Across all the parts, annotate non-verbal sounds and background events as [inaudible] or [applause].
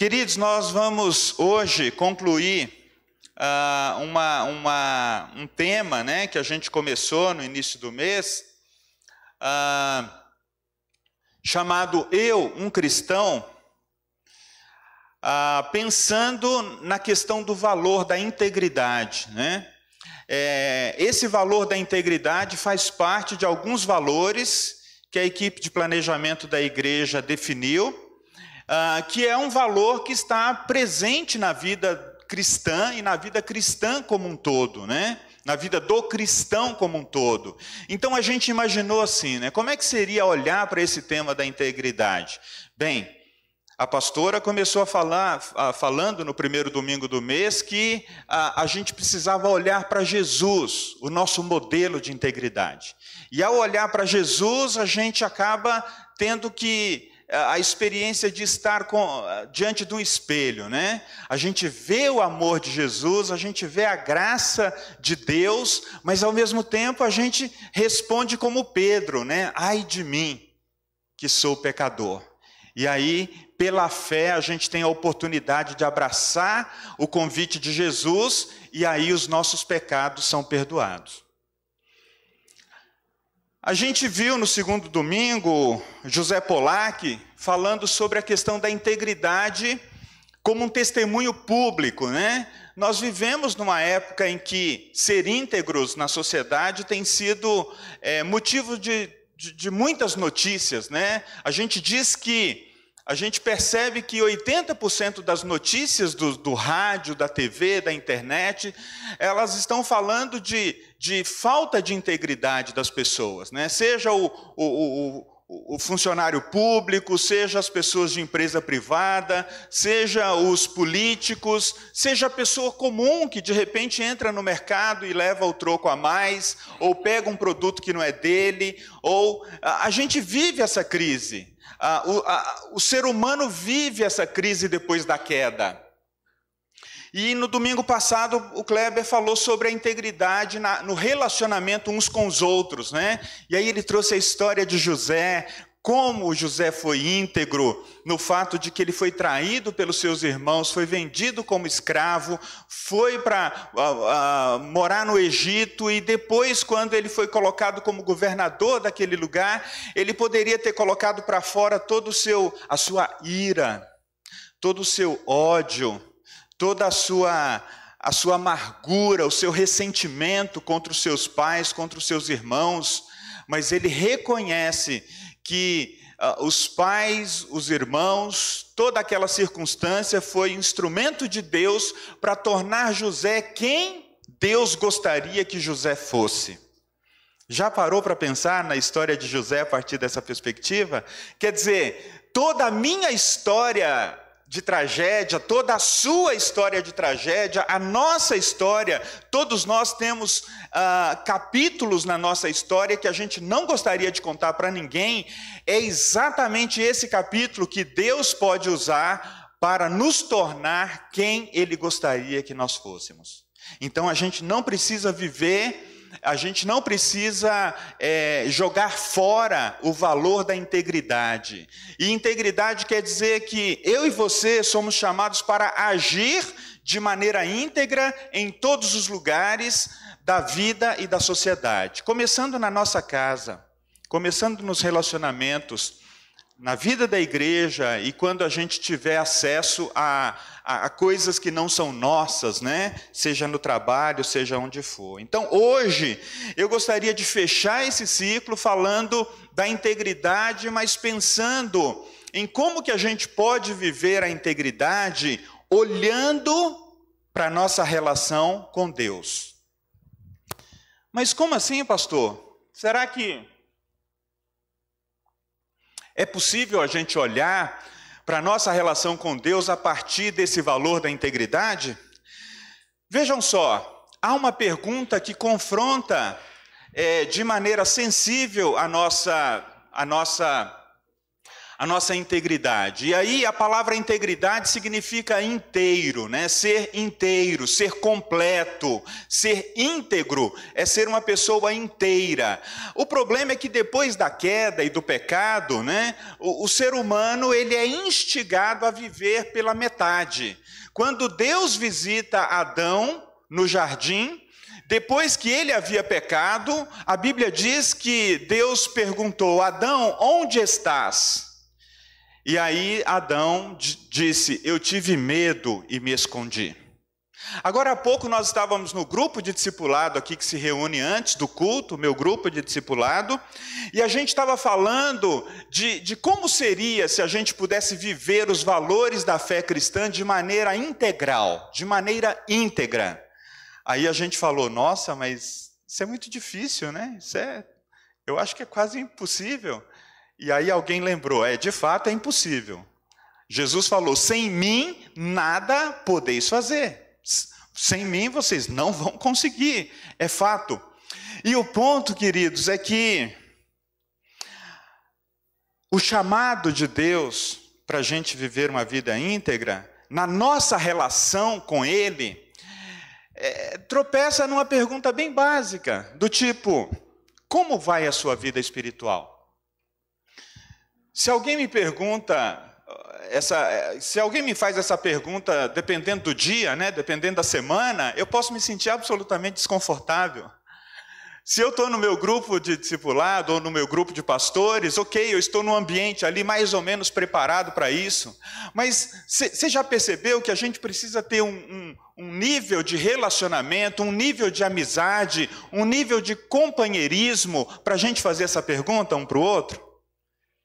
Queridos, nós vamos hoje concluir uh, uma, uma, um tema né, que a gente começou no início do mês, uh, chamado Eu, um Cristão, uh, pensando na questão do valor da integridade. Né? É, esse valor da integridade faz parte de alguns valores que a equipe de planejamento da igreja definiu uh, que é um valor que está presente na vida cristã e na vida cristã como um todo, né? Na vida do cristão como um todo. Então a gente imaginou assim, né? Como é que seria olhar para esse tema da integridade? Bem, a pastora começou a falar, falando no primeiro domingo do mês, que a, a gente precisava olhar para Jesus, o nosso modelo de integridade. E ao olhar para Jesus, a gente acaba tendo que a experiência de estar com, diante um espelho, né? A gente vê o amor de Jesus, a gente vê a graça de Deus, mas ao mesmo tempo a gente responde como Pedro, né? Ai de mim, que sou pecador. E aí, pela fé, a gente tem a oportunidade de abraçar o convite de Jesus e aí os nossos pecados são perdoados. A gente viu no segundo domingo José Polac falando sobre a questão da integridade como um testemunho público, né? Nós vivemos numa época em que ser íntegros na sociedade tem sido é, motivo de, de, de muitas notícias, né? A gente diz que a gente percebe que 80% das notícias do, do, rádio, da TV, da internet, elas estão falando de, de falta de integridade das pessoas, né? seja o, o, o, o funcionário público, seja as pessoas de empresa privada, seja os políticos, seja a pessoa comum que de repente entra no mercado e leva o troco a mais, ou pega um produto que não é dele, ou a, gente vive essa crise. O ser humano vive essa crise depois da queda. E no domingo passado o Kleber falou sobre a integridade na, no relacionamento uns com os outros, né? E aí ele trouxe a história de José, como José foi íntegro no fato de que ele foi traído pelos seus irmãos, foi vendido como escravo, foi para morar no Egito e depois, quando ele foi colocado como governador daquele lugar, ele poderia ter colocado para fora todo o seu a sua ira, todo o seu ódio, toda a sua a sua amargura, o seu ressentimento contra os seus pais, contra os seus irmãos, mas ele reconhece que uh, os pais, os irmãos, toda aquela circunstância foi instrumento de Deus para tornar José quem Deus gostaria que José fosse. Já parou para pensar na história de José a partir dessa perspectiva? Quer dizer, toda a minha história de tragédia, toda a sua história de tragédia, a nossa história, todos nós temos ah, capítulos na nossa história que a gente não gostaria de contar para ninguém, é exatamente esse capítulo que Deus pode usar para nos tornar quem Ele gostaria que nós fôssemos. Então a gente não precisa viver a gente não precisa é, jogar fora o valor da integridade. E integridade quer dizer que eu e você somos chamados para agir de maneira íntegra em todos os lugares da vida e da sociedade, começando na nossa casa, começando nos relacionamentos, na vida da igreja e quando a gente tiver acesso a, a, a, coisas que não são nossas, né? Seja no trabalho, seja onde for. Então, hoje, eu gostaria de fechar esse ciclo falando da integridade, mas pensando em como que a gente pode viver a integridade olhando para a nossa relação com Deus. Mas como assim, pastor? Será que é possível a gente olhar para a nossa relação com Deus a partir desse valor da integridade? Vejam só, há uma pergunta que confronta é, de maneira sensível a nossa, a nossa, a nossa integridade. E aí a palavra integridade significa inteiro, né? Ser inteiro, ser completo, ser íntegro é ser uma pessoa inteira. O problema é que depois da queda e do pecado, né, o, o ser humano ele é instigado a viver pela metade. Quando Deus visita Adão no jardim, depois que ele havia pecado, a Bíblia diz que Deus perguntou: Adão, onde estás? E aí Adão disse: Eu tive medo e me escondi. Agora há pouco nós estávamos no grupo de discipulado aqui que se reúne antes do culto, meu grupo de discipulado, e a gente estava falando de, de como seria se a gente pudesse viver os valores da fé cristã de maneira integral, de maneira íntegra. Aí a gente falou: Nossa, mas isso é muito difícil, né? Isso é, eu acho que é quase impossível. E aí alguém lembrou: é, de fato é impossível. Jesus falou: sem mim nada podeis fazer. Sem mim vocês não vão conseguir. É fato. E o ponto, queridos, é que o chamado de Deus para a gente viver uma vida íntegra, na nossa relação com Ele, é, tropeça numa pergunta bem básica, do tipo: como vai a sua vida espiritual? Se alguém me pergunta, essa, se alguém me faz essa pergunta, dependendo do dia, né, dependendo da semana, eu posso me sentir absolutamente desconfortável. Se eu estou no meu grupo de discipulado ou no meu grupo de pastores, ok, eu estou no ambiente ali mais ou menos preparado para isso. Mas você já percebeu que a gente precisa ter um, um, um nível de relacionamento, um nível de amizade, um nível de companheirismo para a gente fazer essa pergunta um para o outro?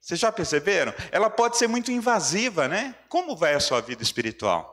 Vocês já perceberam? Ela pode ser muito invasiva, né? Como vai a sua vida espiritual?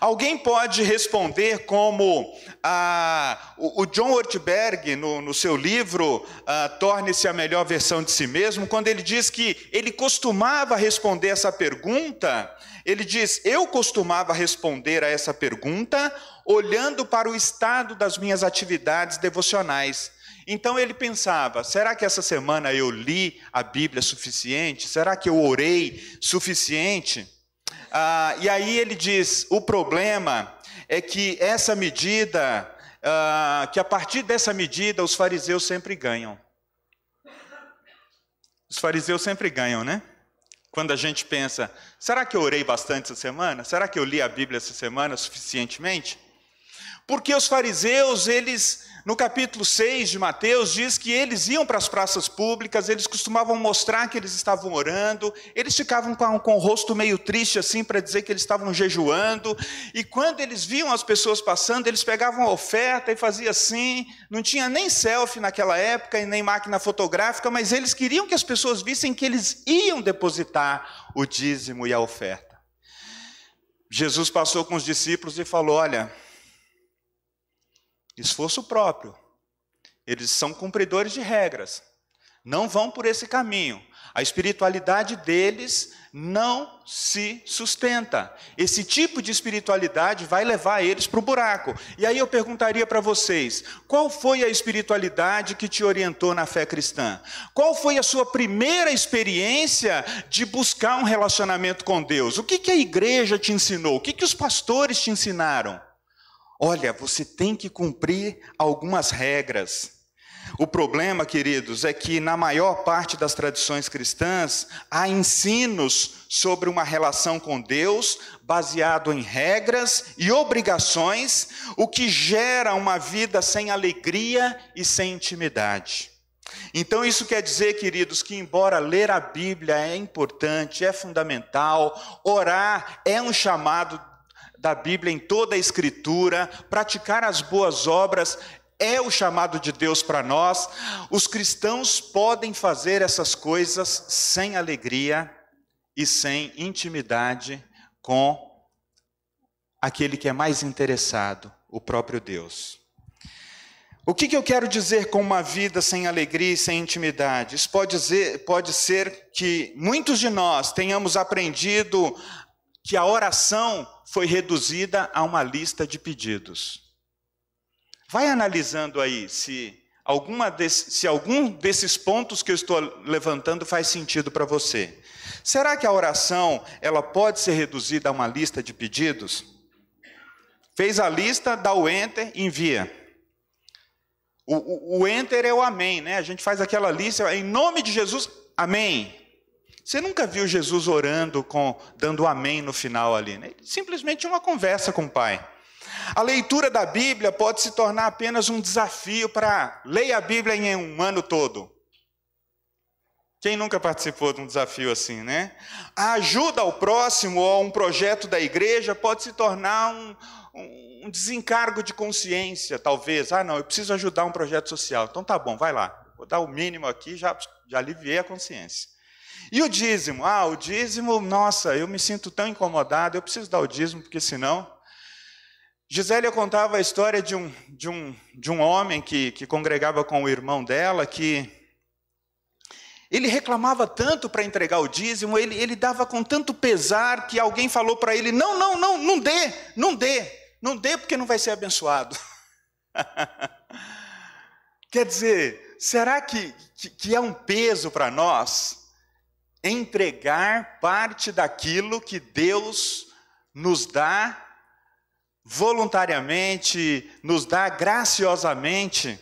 Alguém pode responder como ah, o, John Ortberg, no, no seu livro ah, Torne-se a Melhor Versão de Si Mesmo, quando ele diz que ele costumava responder essa pergunta, ele diz: Eu costumava responder a essa pergunta olhando para o estado das minhas atividades devocionais. Então ele pensava: será que essa semana eu li a Bíblia suficiente? Será que eu orei suficiente? Ah, e aí ele diz: o problema é que essa medida, ah, que a partir dessa medida os fariseus sempre ganham. Os fariseus sempre ganham, né? Quando a gente pensa: será que eu orei bastante essa semana? Será que eu li a Bíblia essa semana suficientemente? Porque os fariseus, eles no capítulo 6 de Mateus, diz que eles iam para as praças públicas, eles costumavam mostrar que eles estavam orando, eles ficavam com, com o rosto meio triste assim para dizer que eles estavam jejuando, e quando eles viam as pessoas passando, eles pegavam a oferta e faziam assim, não tinha nem selfie naquela época e nem máquina fotográfica, mas eles queriam que as pessoas vissem que eles iam depositar o dízimo e a oferta. Jesus passou com os discípulos e falou: Olha, esforço próprio. Eles são cumpridores de regras. Não vão por esse caminho. A espiritualidade deles não se sustenta. Esse tipo de espiritualidade vai levar eles para o buraco. E aí eu perguntaria para vocês: qual foi a espiritualidade que te orientou na fé cristã? Qual foi a sua primeira experiência de buscar um relacionamento com Deus? O que, que a igreja te ensinou? O que, que os pastores te ensinaram? Olha, você tem que cumprir algumas regras. O problema, queridos, é que na maior parte das tradições cristãs há ensinos sobre uma relação com Deus baseado em regras e obrigações, o que gera uma vida sem alegria e sem intimidade. Então, isso quer dizer, queridos, que embora ler a Bíblia é importante, é fundamental, orar é um chamado da Bíblia em toda a Escritura, praticar as boas obras é o chamado de Deus para nós. Os cristãos podem fazer essas coisas sem alegria e sem intimidade com aquele que é mais interessado, o próprio Deus. O que, que, eu quero dizer com uma vida sem alegria e sem intimidade? Isso pode, dizer, pode ser que muitos de nós tenhamos aprendido que a oração foi reduzida a uma lista de pedidos. Vai analisando aí se alguma desse, se algum desses pontos que eu estou levantando faz sentido para você. Será que a oração ela pode ser reduzida a uma lista de pedidos? Fez a lista, dá o enter, envia. O, o, o enter é o amém, né? A gente faz aquela lista, em nome de Jesus, amém. Você nunca viu Jesus orando com dando amém no final ali, né? Simplesmente uma conversa com o Pai. A leitura da Bíblia pode se tornar apenas um desafio para ler a Bíblia em um ano todo. Quem nunca participou de um desafio assim, né? A ajuda ao próximo ou a um projeto da igreja pode se tornar um, um, desencargo de consciência, talvez. Ah, não, eu preciso ajudar um projeto social. Então tá bom, vai lá. Vou dar o mínimo aqui, já, já aliviei a consciência. E o dízimo? Ah, o dízimo, nossa, eu me sinto tão incomodado, eu preciso dar o dízimo, porque senão. Gisélia contava a história de um, de um, de um homem que, que congregava com o irmão dela, que ele reclamava tanto para entregar o dízimo, ele, ele dava com tanto pesar que alguém falou para ele: não, não, não, não dê, não dê, não dê porque não vai ser abençoado. [laughs] Quer dizer, será que, que, que é um peso para nós entregar parte daquilo que Deus nos dá voluntariamente, nos dá graciosamente?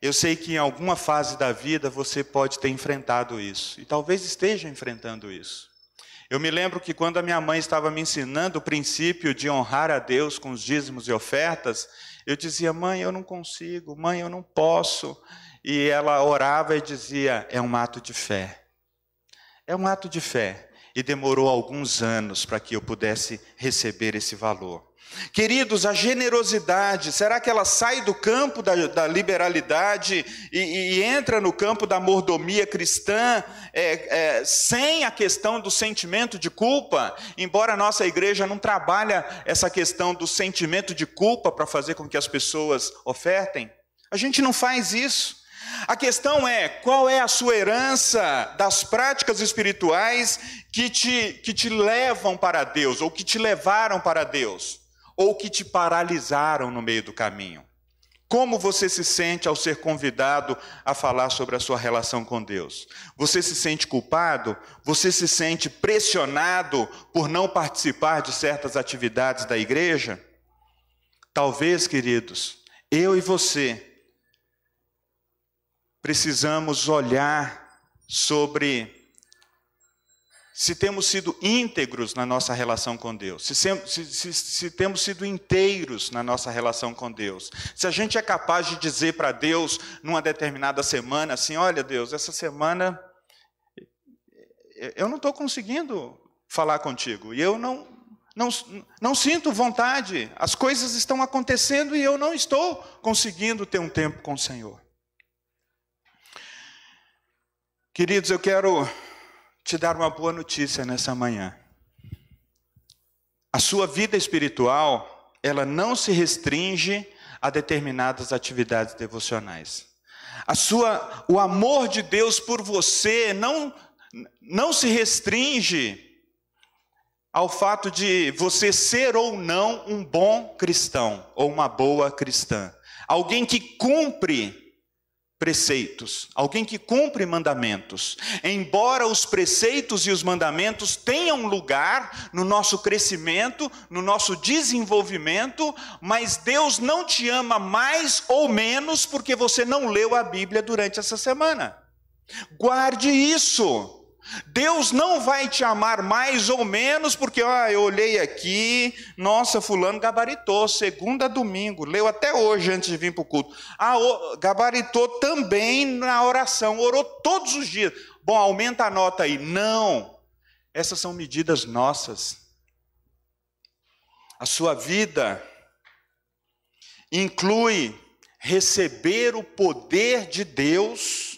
Eu sei que em alguma fase da vida você pode ter enfrentado isso, e talvez esteja enfrentando isso. Eu me lembro que quando a minha mãe estava me ensinando o princípio de honrar a Deus com os dízimos e ofertas, eu dizia, mãe, eu não consigo, mãe, eu não posso. E ela orava e dizia, é um ato de fé. É um ato de fé. E demorou alguns anos para que eu pudesse receber esse valor. Queridos, a generosidade, será que ela sai do campo da, da liberalidade e, e, entra no campo da mordomia cristã, é, é, sem a questão do sentimento de culpa? Embora a nossa igreja não trabalhe essa questão do sentimento de culpa para fazer com que as pessoas ofertem, a gente não faz isso. A questão é qual é a sua herança das práticas espirituais que te, que te levam para Deus, ou que te levaram para Deus ou que te paralisaram no meio do caminho? Como você se sente ao ser convidado a falar sobre a sua relação com Deus? Você se sente culpado? Você se sente pressionado por não participar de certas atividades da igreja? Talvez, queridos, eu e você precisamos olhar sobre se temos sido íntegros na nossa relação com Deus, se, se, se, se, temos sido inteiros na nossa relação com Deus, se a gente é capaz de dizer para Deus numa determinada semana assim: olha, Deus, essa semana eu não estou conseguindo falar contigo e eu não, não, não sinto vontade, as coisas estão acontecendo e eu não estou conseguindo ter um tempo com o Senhor. Queridos, eu quero te dar uma boa notícia nessa manhã. A sua vida espiritual, ela não se restringe a determinadas atividades devocionais. A sua, o amor de Deus por você não, não se restringe ao fato de você ser ou não um bom cristão ou uma boa cristã. Alguém que cumpre preceitos, alguém que cumpre mandamentos. Embora os preceitos e os mandamentos tenham lugar no nosso crescimento, no nosso desenvolvimento, mas Deus não te ama mais ou menos porque você não leu a Bíblia durante essa semana. Guarde isso. Deus não vai te amar mais ou menos porque, ah, eu olhei aqui, nossa, fulano gabaritou, segunda a domingo, leu até hoje antes de vir para o culto. Ah, gabaritou também na oração, orou todos os dias. Bom, aumenta a nota aí. Não, essas são medidas nossas. A sua vida inclui receber o poder de Deus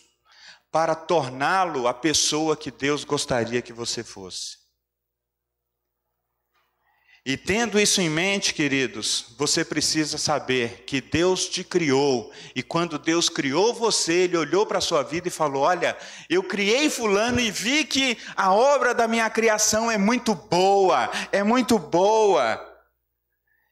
para torná-lo a pessoa que Deus gostaria que você fosse. E tendo isso em mente, queridos, você precisa saber que Deus te criou, e quando Deus criou você, Ele olhou para a sua vida e falou: Olha, eu criei Fulano e vi que a obra da minha criação é muito boa, é muito boa.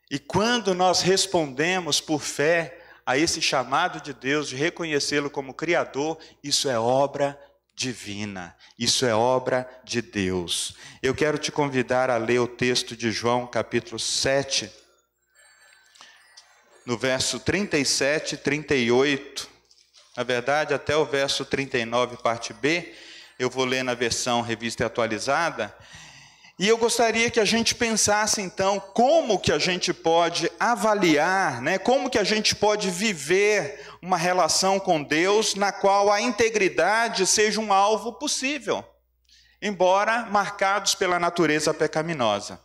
E quando nós respondemos por fé a esse chamado de Deus de reconhecê-lo como Criador, isso é obra divina, isso é obra de Deus. Eu quero te convidar a ler o texto de João, capítulo 7, no verso 37 e 38, na verdade, até o verso 39, parte B, eu vou ler na versão revista atualizada. E eu gostaria que a gente pensasse então como que a gente pode avaliar, né, como que a gente pode viver uma relação com Deus na qual a integridade seja um alvo possível, embora marcados pela natureza pecaminosa.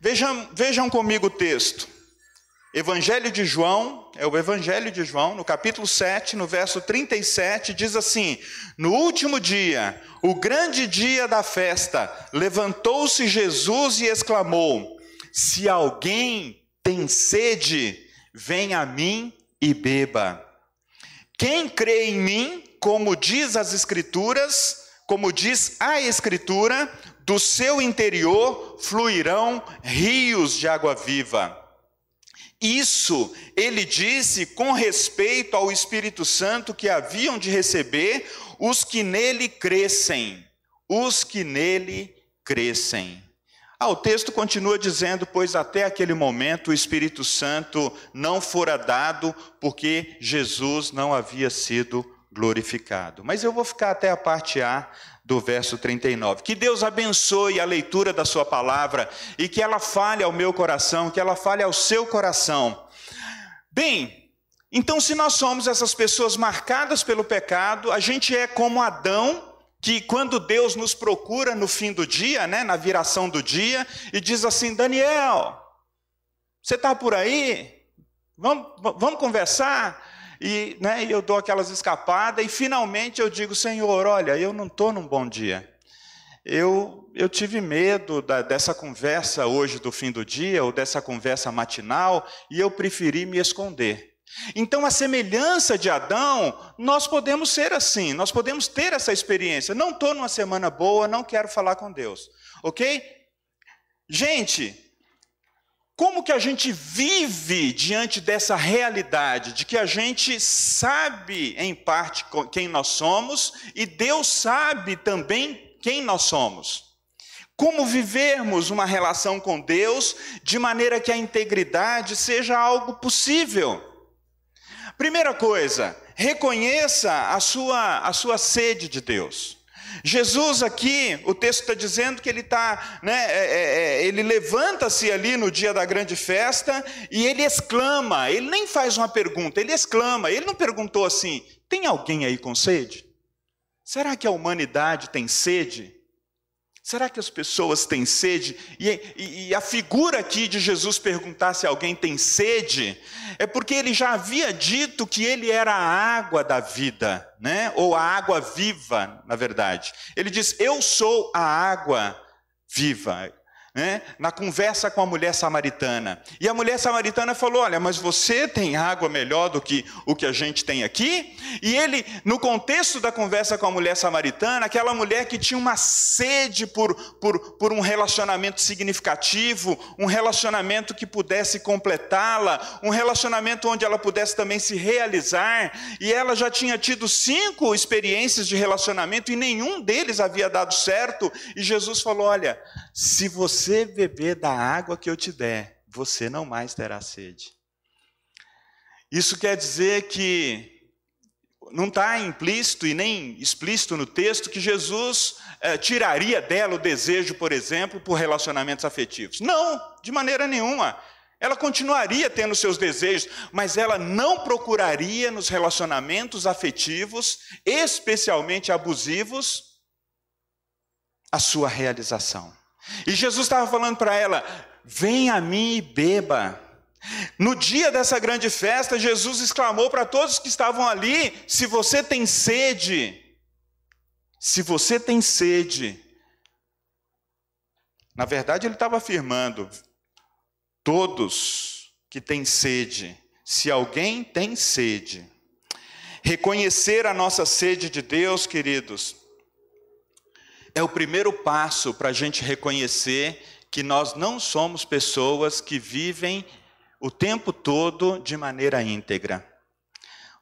Vejam, vejam comigo o texto. Evangelho de João, é o Evangelho de João, no capítulo 7, no verso 37, diz assim: No último dia, o grande dia da festa, levantou-se Jesus e exclamou: Se alguém tem sede, venha a mim e beba. Quem crê em mim, como diz as Escrituras, como diz a Escritura, do seu interior fluirão rios de água viva. Isso ele disse com respeito ao Espírito Santo que haviam de receber os que nele crescem. Os que nele crescem. Ah, o texto continua dizendo: Pois até aquele momento o Espírito Santo não fora dado, porque Jesus não havia sido glorificado. Mas eu vou ficar até a parte A do verso 39. Que Deus abençoe a leitura da Sua palavra e que ela fale ao meu coração, que ela fale ao seu coração. Bem, então, se nós somos essas pessoas marcadas pelo pecado, a gente é como Adão, que quando Deus nos procura no fim do dia, né, na viração do dia, e diz assim: Daniel, você está por aí? Vamos, vamos conversar? E né, eu dou aquelas escapadas, e finalmente eu digo: Senhor, olha, eu não estou num bom dia. Eu, eu tive medo da, dessa conversa hoje do fim do dia, ou dessa conversa matinal, e eu preferi me esconder. Então, a semelhança de Adão, nós podemos ser assim, nós podemos ter essa experiência. Não estou numa semana boa, não quero falar com Deus, ok? Gente, como que a gente vive diante dessa realidade de que a gente sabe em parte quem nós somos e Deus sabe também quem nós somos? Como vivermos uma relação com Deus de maneira que a integridade seja algo possível? Primeira coisa, reconheça a sua, a sua sede de Deus. Jesus aqui, o texto está dizendo que ele está, né, é, é, é, ele levanta-se ali no dia da grande festa e ele exclama, ele nem faz uma pergunta, ele exclama, ele não perguntou assim: tem alguém aí com sede? Será que a humanidade tem sede? Será que as pessoas têm sede? E, e, e, a figura aqui de Jesus perguntar se alguém tem sede, é porque ele já havia dito que ele era a água da vida, né? ou a água viva, na verdade. Ele diz: Eu sou a água viva né, na conversa com a mulher samaritana. E a mulher samaritana falou: Olha, mas você tem água melhor do que o que a gente tem aqui? E ele, no contexto da conversa com a mulher samaritana, aquela mulher que tinha uma sede por, por, por um relacionamento significativo, um relacionamento que pudesse completá-la, um relacionamento onde ela pudesse também se realizar, e ela já tinha tido cinco experiências de relacionamento e nenhum deles havia dado certo, e Jesus falou: Olha, se você beber da água que eu te der, você não mais terá sede. Isso quer dizer que não está implícito e nem explícito no texto que Jesus eh, tiraria dela o desejo, por exemplo, por relacionamentos afetivos. Não, de maneira nenhuma. Ela continuaria tendo seus desejos, mas ela não procuraria nos relacionamentos afetivos, especialmente abusivos, a sua realização. E Jesus estava falando para ela: Vem a mim e beba. No dia dessa grande festa, Jesus exclamou para todos que estavam ali: Se você tem sede, se você tem sede. Na verdade, ele estava afirmando: todos que têm sede, se alguém tem sede, reconhecer a nossa sede de Deus, queridos, é o primeiro passo para a gente reconhecer que nós não somos pessoas que vivem o tempo todo de maneira íntegra.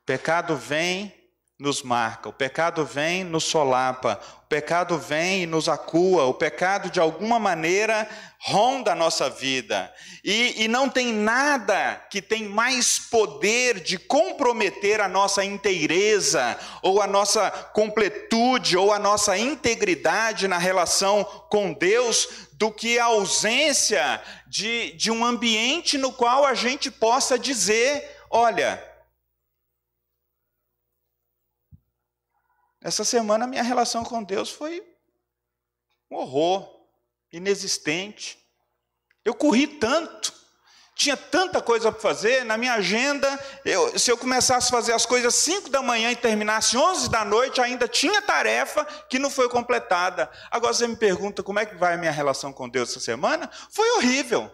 pecado vem, nos marca, o pecado vem, nos solapa, o pecado vem e nos acua, o pecado de alguma maneira ronda a nossa vida. E, e não tem nada que tem mais poder de comprometer a nossa inteireza, ou a nossa completude, ou a nossa integridade na relação com Deus, do que a ausência de, de um ambiente no qual a gente possa dizer: olha, Essa semana minha relação com Deus foi um horror, inexistente. Eu corri tanto, tinha tanta coisa para fazer, na minha agenda, eu, se eu começasse a fazer as coisas 5 da manhã e terminasse 11 da noite, ainda tinha tarefa que não foi completada. Agora você me pergunta como é que vai a minha relação com Deus essa semana? Foi horrível.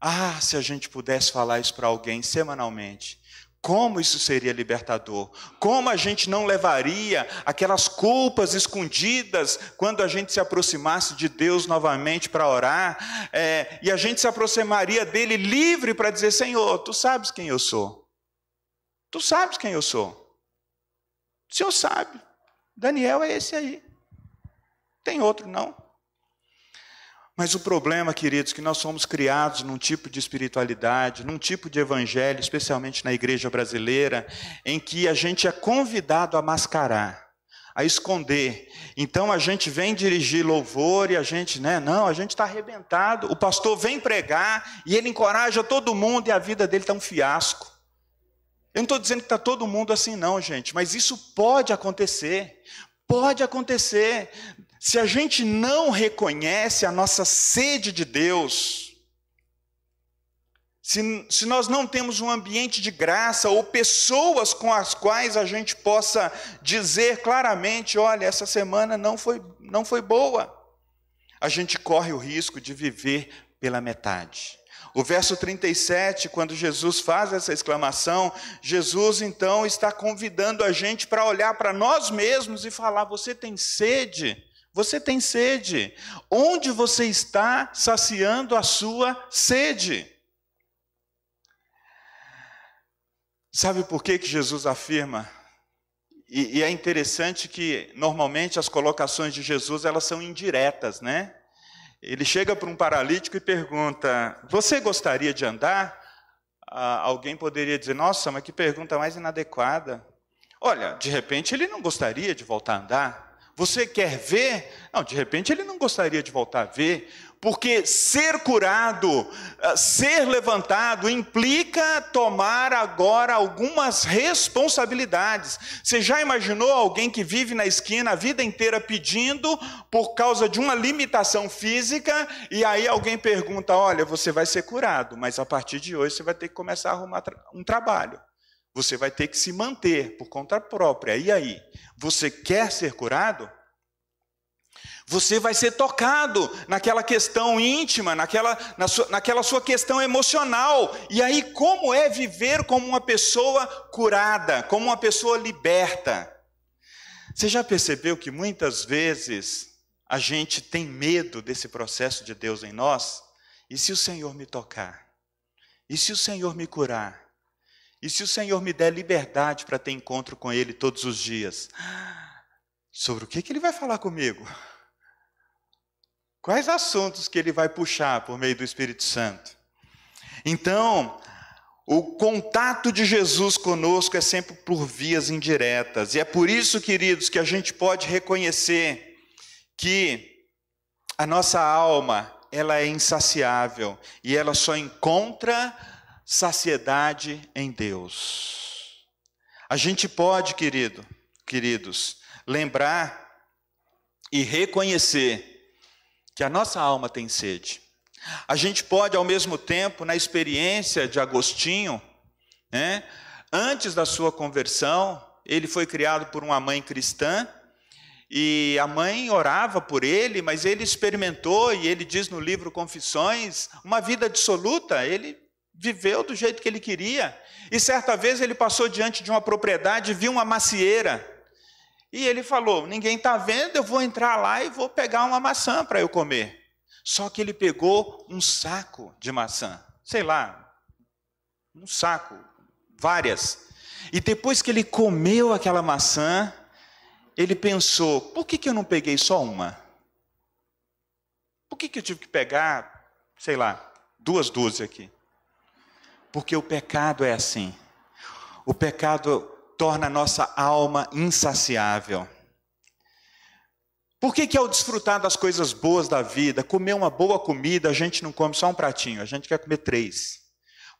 Ah, se a gente pudesse falar isso para alguém semanalmente. Como isso seria libertador? Como a gente não levaria aquelas culpas escondidas quando a gente se aproximasse de Deus novamente para orar? É, e a gente se aproximaria dele livre para dizer: Senhor, tu sabes quem eu sou. Tu sabes quem eu sou. O Senhor sabe. Daniel é esse aí. Tem outro não. Mas o problema, queridos, é que nós somos criados num tipo de espiritualidade, num tipo de evangelho, especialmente na igreja brasileira, em que a gente é convidado a mascarar, a esconder. Então a gente vem dirigir louvor e a gente, né? Não, a gente está arrebentado. O pastor vem pregar e ele encoraja todo mundo e a vida dele está um fiasco. Eu não estou dizendo que está todo mundo assim, não, gente, mas isso pode acontecer. Pode acontecer. Se a gente não reconhece a nossa sede de Deus, se, se nós não temos um ambiente de graça ou pessoas com as quais a gente possa dizer claramente: olha, essa semana não foi, não foi boa, a gente corre o risco de viver pela metade. O verso 37, quando Jesus faz essa exclamação, Jesus então está convidando a gente para olhar para nós mesmos e falar: Você tem sede? Você tem sede. Onde você está saciando a sua sede? Sabe por que, que Jesus afirma? E, e é interessante que normalmente as colocações de Jesus elas são indiretas, né? Ele chega para um paralítico e pergunta: Você gostaria de andar? Ah, alguém poderia dizer: Nossa, mas que pergunta mais inadequada. Olha, de repente ele não gostaria de voltar a andar. Você quer ver? Não, de repente ele não gostaria de voltar a ver, porque ser curado, ah, ser levantado, implica tomar agora algumas responsabilidades. Você já imaginou alguém que vive na esquina a vida inteira pedindo por causa de uma limitação física, e aí alguém pergunta: olha, você vai ser curado, mas a partir de hoje você vai ter que começar a arrumar um trabalho. Você vai ter que se manter por conta própria. E aí? Você quer ser curado? Você vai ser tocado naquela questão íntima, naquela, na sua, naquela sua questão emocional. E aí, como é viver como uma pessoa curada, como uma pessoa liberta? Você já percebeu que muitas vezes a gente tem medo desse processo de Deus em nós? E se o Senhor me tocar? E se o Senhor me curar? E se o Senhor me der liberdade para ter encontro com Ele todos os dias? Sobre o que, que Ele vai falar comigo? Quais assuntos que Ele vai puxar por meio do Espírito Santo? Então, o contato de Jesus conosco é sempre por vias indiretas. E é por isso, queridos, que a gente pode reconhecer que a nossa alma, ela é insaciável e ela só encontra saciedade em Deus. A gente pode, querido, queridos, lembrar e reconhecer que a nossa alma tem sede. A gente pode, ao mesmo tempo, na experiência de Agostinho, né, antes da sua conversão, ele foi criado por uma mãe cristã, e a mãe orava por ele, mas ele experimentou, e ele diz no livro Confissões, uma vida dissoluta. Ele viveu do jeito que ele queria. E certa vez ele passou diante de uma propriedade e viu uma macieira. E ele falou: Ninguém está vendo, eu vou entrar lá e vou pegar uma maçã para eu comer. Só que ele pegou um saco de maçã, sei lá, um saco, várias. E depois que ele comeu aquela maçã, ele pensou: por que, que eu não peguei só uma? Por que, que eu tive que pegar, sei lá, duas dúzias aqui? Porque o pecado é assim. O pecado torna a nossa alma insaciável. Por que, que ao desfrutar das coisas boas da vida, comer uma boa comida, a gente não come só um pratinho, a gente quer comer três?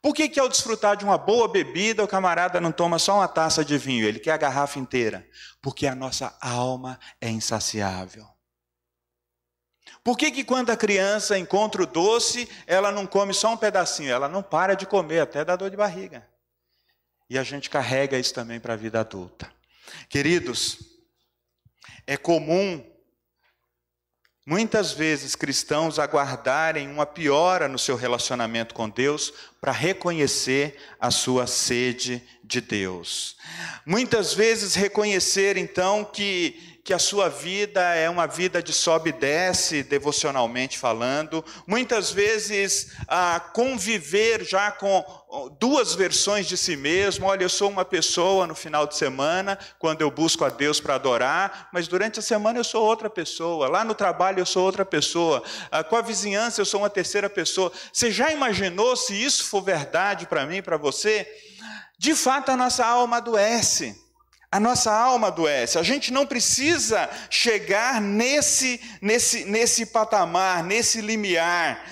Por que, que ao desfrutar de uma boa bebida, o camarada não toma só uma taça de vinho, ele quer a garrafa inteira? Porque a nossa alma é insaciável. Por que, que quando a criança encontra o doce, ela não come só um pedacinho, ela não para de comer, até dá dor de barriga? E a gente carrega isso também para a vida adulta. Queridos, é comum muitas vezes cristãos aguardarem uma piora no seu relacionamento com Deus para reconhecer a sua sede de Deus. Muitas vezes reconhecer então que que a sua vida é uma vida de sobe e desce, devocionalmente falando. Muitas vezes, ah, conviver já com duas versões de si mesmo. Olha, eu sou uma pessoa no final de semana, quando eu busco a Deus para adorar, mas durante a semana eu sou outra pessoa. Lá no trabalho eu sou outra pessoa. Ah, com a vizinhança eu sou uma terceira pessoa. Você já imaginou se isso for verdade para mim, para você? De fato, a nossa alma adoece. A nossa alma adoece. A gente não precisa chegar nesse, nesse, nesse patamar, nesse limiar,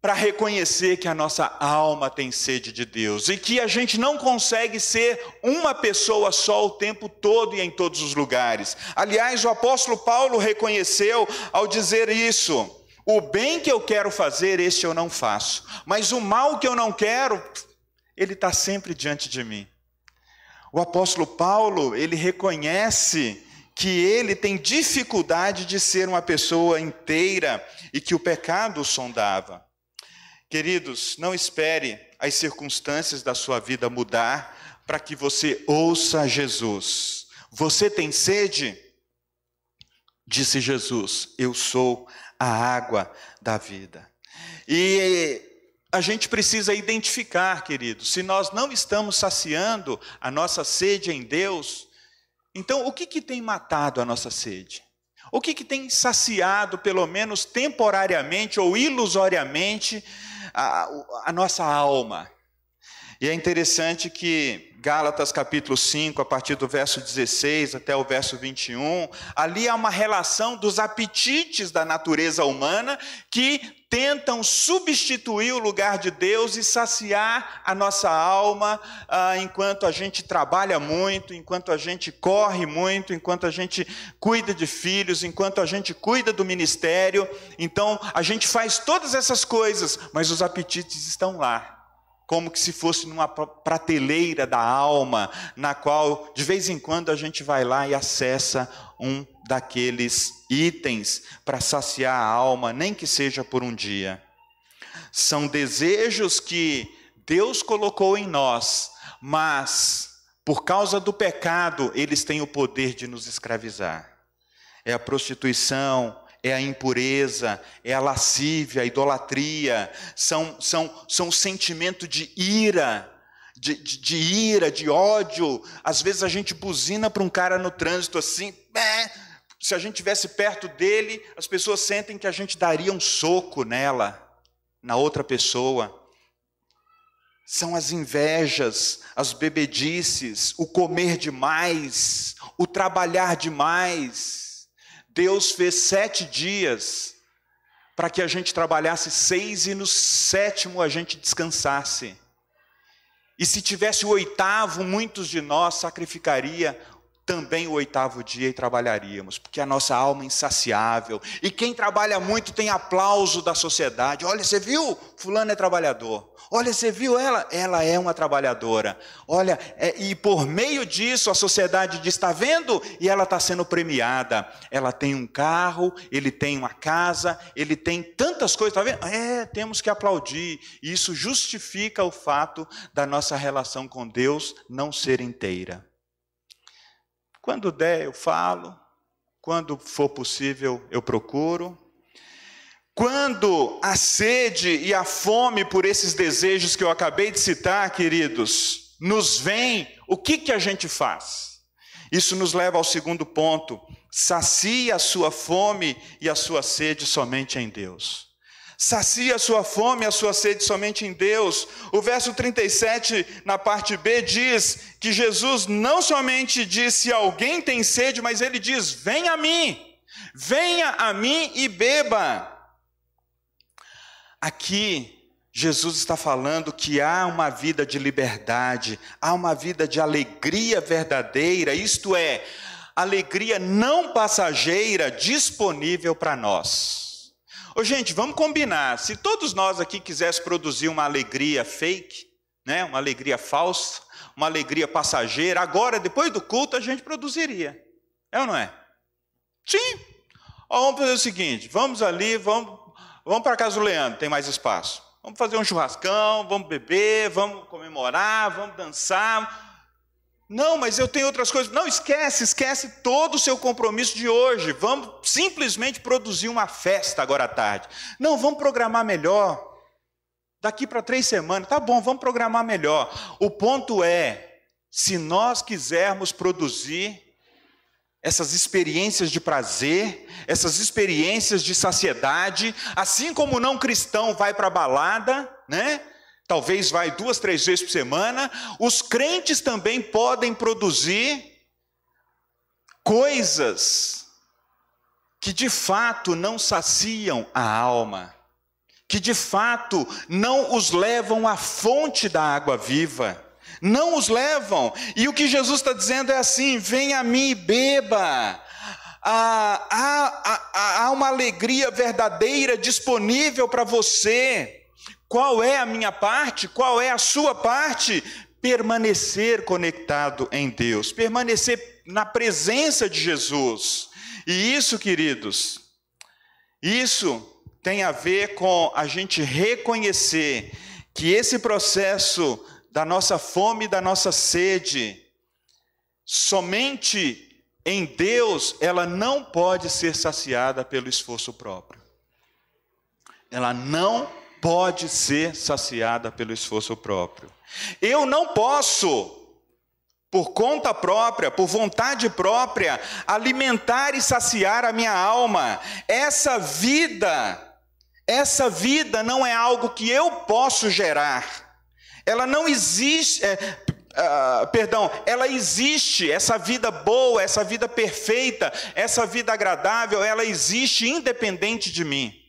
para reconhecer que a nossa alma tem sede de Deus e que a gente não consegue ser uma pessoa só o tempo todo e em todos os lugares. Aliás, o apóstolo Paulo reconheceu ao dizer isso: o bem que eu quero fazer, este eu não faço, mas o mal que eu não quero, ele está sempre diante de mim. O apóstolo Paulo, ele reconhece que ele tem dificuldade de ser uma pessoa inteira e que o pecado o sondava. Queridos, não espere as circunstâncias da sua vida mudar para que você ouça Jesus. Você tem sede? Disse Jesus: Eu sou a água da vida. E a gente precisa identificar, querido, se nós não estamos saciando a nossa sede em Deus, então o que, que tem matado a nossa sede? O que, que tem saciado, pelo menos temporariamente ou ilusoriamente, a, a nossa alma? E é interessante que Gálatas capítulo 5, a partir do verso 16 até o verso 21, ali há uma relação dos apetites da natureza humana que tentam substituir o lugar de Deus e saciar a nossa alma ah, enquanto a gente trabalha muito, enquanto a gente corre muito, enquanto a gente cuida de filhos, enquanto a gente cuida do ministério. Então, a gente faz todas essas coisas, mas os apetites estão lá como que se fosse numa prateleira da alma, na qual de vez em quando a gente vai lá e acessa um daqueles itens para saciar a alma, nem que seja por um dia. São desejos que Deus colocou em nós, mas por causa do pecado, eles têm o poder de nos escravizar. É a prostituição, é a impureza, é a lascívia, a idolatria, são, são, são sentimento de ira, de, de, de, ira, de ódio. Às vezes a gente buzina para um cara no trânsito assim, é, se a gente estivesse perto dele, as pessoas sentem que a gente daria um soco nela, na outra pessoa. São as invejas, as bebedices, o comer demais, o trabalhar demais Deus fez sete dias para que a gente trabalhasse seis e no sétimo a gente descansasse. E se tivesse o oitavo, muitos de nós sacrificaria também o oitavo dia e trabalharíamos, porque a nossa alma é insaciável. E quem trabalha muito tem aplauso da sociedade. Olha, você viu? Fulano é trabalhador. Olha, você viu ela? Ela é uma trabalhadora. Olha, é, e por meio disso a sociedade diz: está vendo? E ela está sendo premiada. Ela tem um carro, ele tem uma casa, ele tem tantas coisas, está vendo? É, temos que aplaudir. E isso justifica o fato da nossa relação com Deus não ser inteira. Quando der, eu falo. Quando for possível, eu procuro. Quando a sede e a fome por esses desejos que eu acabei de citar, queridos, nos vem, o que, que a gente faz? Isso nos leva ao segundo ponto: sacia a sua fome e a sua sede somente em Deus. Sacia a sua fome a sua sede somente em Deus. O verso 37, na parte B, diz que Jesus não somente disse: Alguém tem sede, mas ele diz: Venha a mim, venha a mim e beba. Aqui, Jesus está falando que há uma vida de liberdade, há uma vida de alegria verdadeira, isto é, alegria não passageira disponível para nós. Ô, gente, vamos combinar. Se todos nós aqui quiséssemos produzir uma alegria fake, né, uma alegria falsa, uma alegria passageira, agora, depois do culto, a gente produziria. É ou não é? Sim. Ó, vamos fazer o seguinte: vamos ali, vamos Vamos para casa do Leandro, tem mais espaço. Vamos fazer um churrascão, vamos beber, vamos comemorar, vamos dançar. Não, mas eu tenho outras coisas. Não, esquece, esquece todo o seu compromisso de hoje. Vamos simplesmente produzir uma festa agora à tarde. Não, vamos programar melhor. Daqui para três semanas, tá bom, vamos programar melhor. O ponto é, se nós quisermos produzir essas experiências de prazer, essas experiências de saciedade, assim como o não cristão vai para a balada, né? Talvez vai duas, três vezes por semana, os crentes também podem produzir coisas que de fato não saciam a alma, que de fato não os levam à fonte da água viva não os levam. E o que Jesus está dizendo é assim: venha a mim e beba. Há, há, há uma alegria verdadeira disponível para você. Qual é a minha parte? Qual é a sua parte? Permanecer conectado em Deus, permanecer na presença de Jesus. E isso, queridos, isso tem a ver com a gente reconhecer que esse processo da nossa fome, da nossa sede. Somente em Deus ela não pode ser saciada pelo esforço próprio. Ela não pode ser saciada pelo esforço próprio. Eu não posso por conta própria, por vontade própria, alimentar e saciar a minha alma. Essa vida, essa vida não é algo que eu posso gerar. Ela não existe, é, uh, perdão, ela existe, essa vida boa, essa vida perfeita, essa vida agradável, ela existe independente de mim.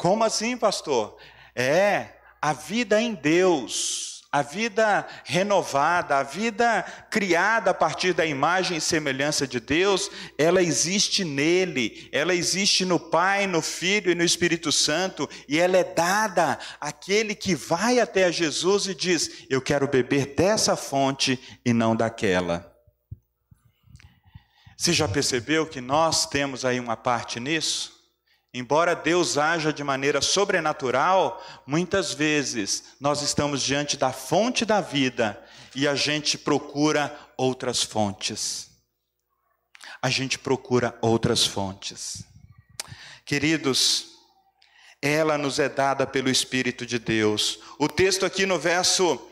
Como assim, pastor? É, a vida em Deus a vida renovada, a vida criada a partir da imagem e semelhança de Deus, ela existe nele, ela existe no Pai, no Filho e no Espírito Santo, e ela é dada àquele que vai até Jesus e diz: Eu quero beber dessa fonte e não daquela. Você já percebeu que nós temos aí uma parte nisso? Embora Deus haja de maneira sobrenatural, muitas vezes nós estamos diante da fonte da vida e a gente procura outras fontes. A gente procura outras fontes. Queridos, ela nos é dada pelo Espírito de Deus. O texto aqui no verso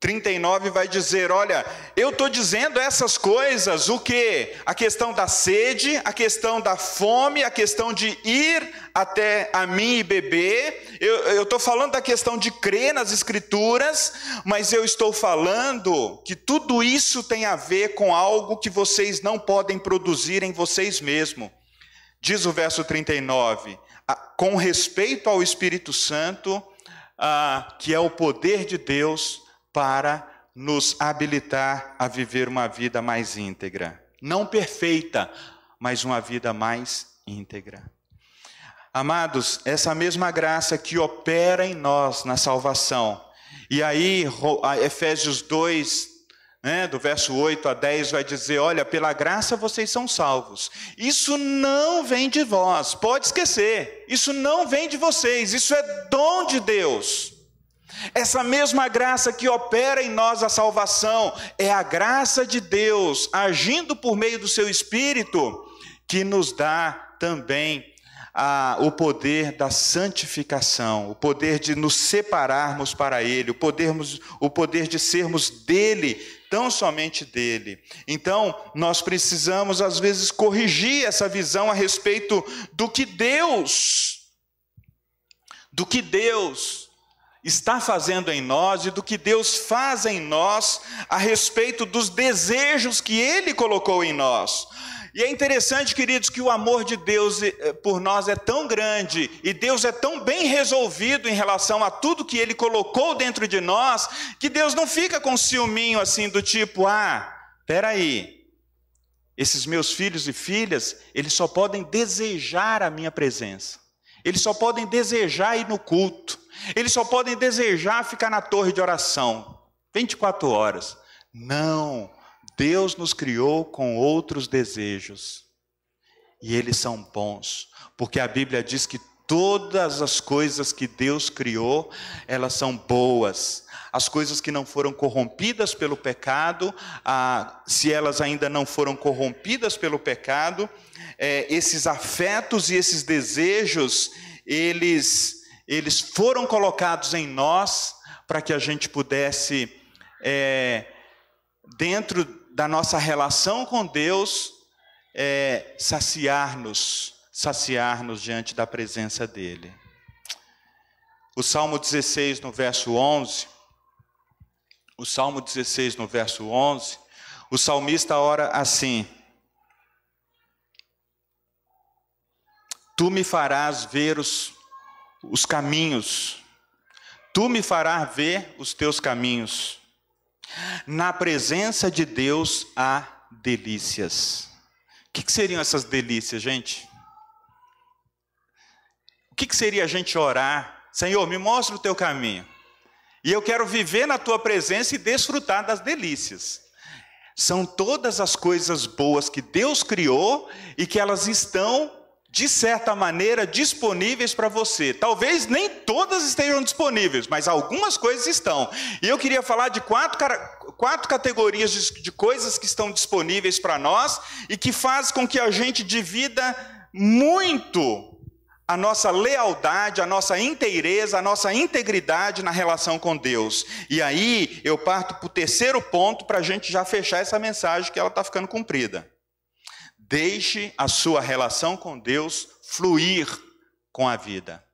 39 vai dizer: Olha, eu estou dizendo essas coisas, o que? A questão da sede, a questão da fome, a questão de ir até a mim e beber. Eu estou falando da questão de crer nas Escrituras, mas eu estou falando que tudo isso tem a ver com algo que vocês não podem produzir em vocês mesmos. Diz o verso 39, com respeito ao Espírito Santo, ah, que é o poder de Deus para nos habilitar a viver uma vida mais íntegra. Não perfeita, mas uma vida mais íntegra. Amados, essa mesma graça que opera em nós na salvação. E aí, Efésios 2, né, do verso 8 a 10, vai dizer: Olha, pela graça vocês são salvos. Isso não vem de vós, pode esquecer. Isso não vem de vocês, isso é dom de Deus. Essa mesma graça que opera em nós a salvação é a graça de Deus agindo por meio do seu Espírito que nos dá também o poder da santificação, o poder de nos separarmos para Ele, o, podermos, o poder de sermos dele, tão somente dele. Então, nós precisamos, às vezes, corrigir essa visão a respeito do que Deus, do que Deus está fazendo em nós e do que Deus faz em nós a respeito dos desejos que Ele colocou em nós. E é interessante, queridos, que o amor de Deus eh, por nós é tão grande e Deus é tão bem resolvido em relação a tudo que Ele colocou dentro de nós, que Deus não fica com ciúminho assim do tipo, ah, peraí, esses meus filhos e filhas, eles só podem desejar a minha presença, eles só podem desejar ir no culto, eles só podem desejar ficar na torre de oração, 24 horas. Não, Deus nos criou com outros desejos. E eles são bons, porque a Bíblia diz que todas as coisas que Deus criou, elas são boas. As coisas que não foram corrompidas pelo pecado, ah, se elas ainda não foram corrompidas pelo pecado, é, esses afetos e esses desejos, eles, eles foram colocados em nós para que a gente pudesse, é, dentro da nossa relação com Deus é saciar-nos, saciar-nos diante da presença dEle. O Salmo 16, no verso 11, o Salmo 16, no verso 11, o salmista ora assim: Tu me farás ver os, os caminhos, tu me farás ver os teus caminhos. Na presença de Deus há delícias. O que, que seriam essas delícias, gente? O que, que seria a gente orar? Senhor, me mostra o teu caminho. E eu quero viver na tua presença e desfrutar das delícias. São todas as coisas boas que Deus criou e que elas estão de certa maneira, disponíveis para você. Talvez nem todas estejam disponíveis, mas algumas coisas estão. E eu queria falar de quatro, quatro categorias de, de coisas que estão disponíveis para nós e que faz com que a gente divida muito a nossa lealdade, a nossa inteireza, a nossa integridade na relação com Deus. E aí eu parto para o terceiro ponto para a gente já fechar essa mensagem que ela está ficando cumprida. Deixe a sua relação com Deus fluir com a vida.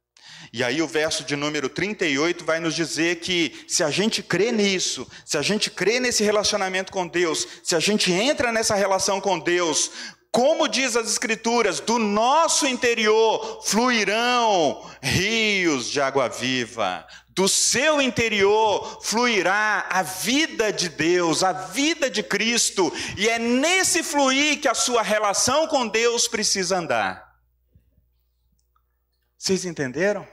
E aí o verso de número 38 vai nos dizer que se a gente crê nisso, se a gente crê nesse relacionamento com Deus, se a gente entra nessa relação com Deus, como diz as Escrituras, do nosso interior fluirão rios de água viva, do seu interior fluirá a vida de Deus, a vida de Cristo, e é nesse fluir que a sua relação com Deus precisa andar. Vocês entenderam?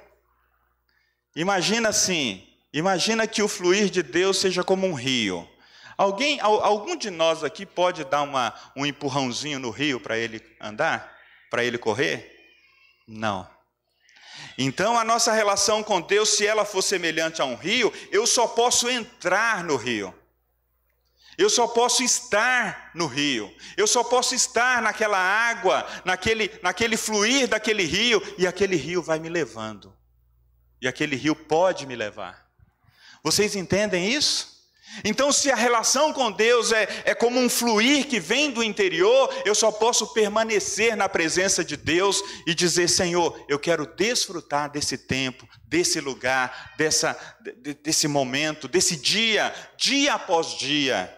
Imagina assim, imagina que o fluir de Deus seja como um rio. Alguém, algum de nós aqui pode dar uma, um empurrãozinho no rio para ele andar? Para ele correr? Não. Então, a nossa relação com Deus, se ela for semelhante a um rio, eu só posso entrar no rio. Eu só posso estar no rio. Eu só posso estar naquela água, naquele, naquele fluir daquele rio, e aquele rio vai me levando. E aquele rio pode me levar. Vocês entendem isso? Então, se a relação com Deus é, é como um fluir que vem do interior, eu só posso permanecer na presença de Deus e dizer: Senhor, eu quero desfrutar desse tempo, desse lugar, dessa, desse momento, desse dia, dia após dia.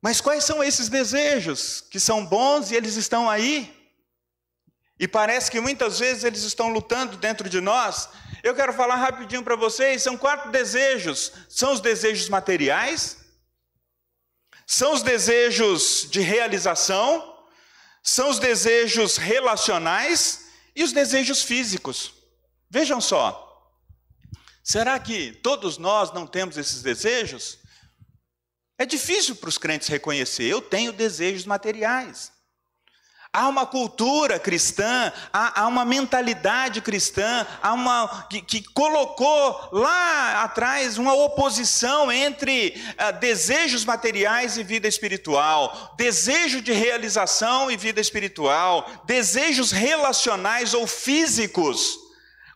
Mas quais são esses desejos que são bons e eles estão aí? E parece que muitas vezes eles estão lutando dentro de nós eu quero falar rapidinho para vocês, são quatro desejos. São os desejos materiais, são os desejos de realização, são os desejos relacionais e os desejos físicos. Vejam só. Será que todos nós não temos esses desejos? É difícil para os crentes reconhecer, eu tenho desejos materiais. Há uma cultura cristã, há, há uma mentalidade cristã, há uma que, que, colocou lá atrás uma oposição entre uh, desejos materiais e vida espiritual, desejo de realização e vida espiritual, desejos relacionais ou físicos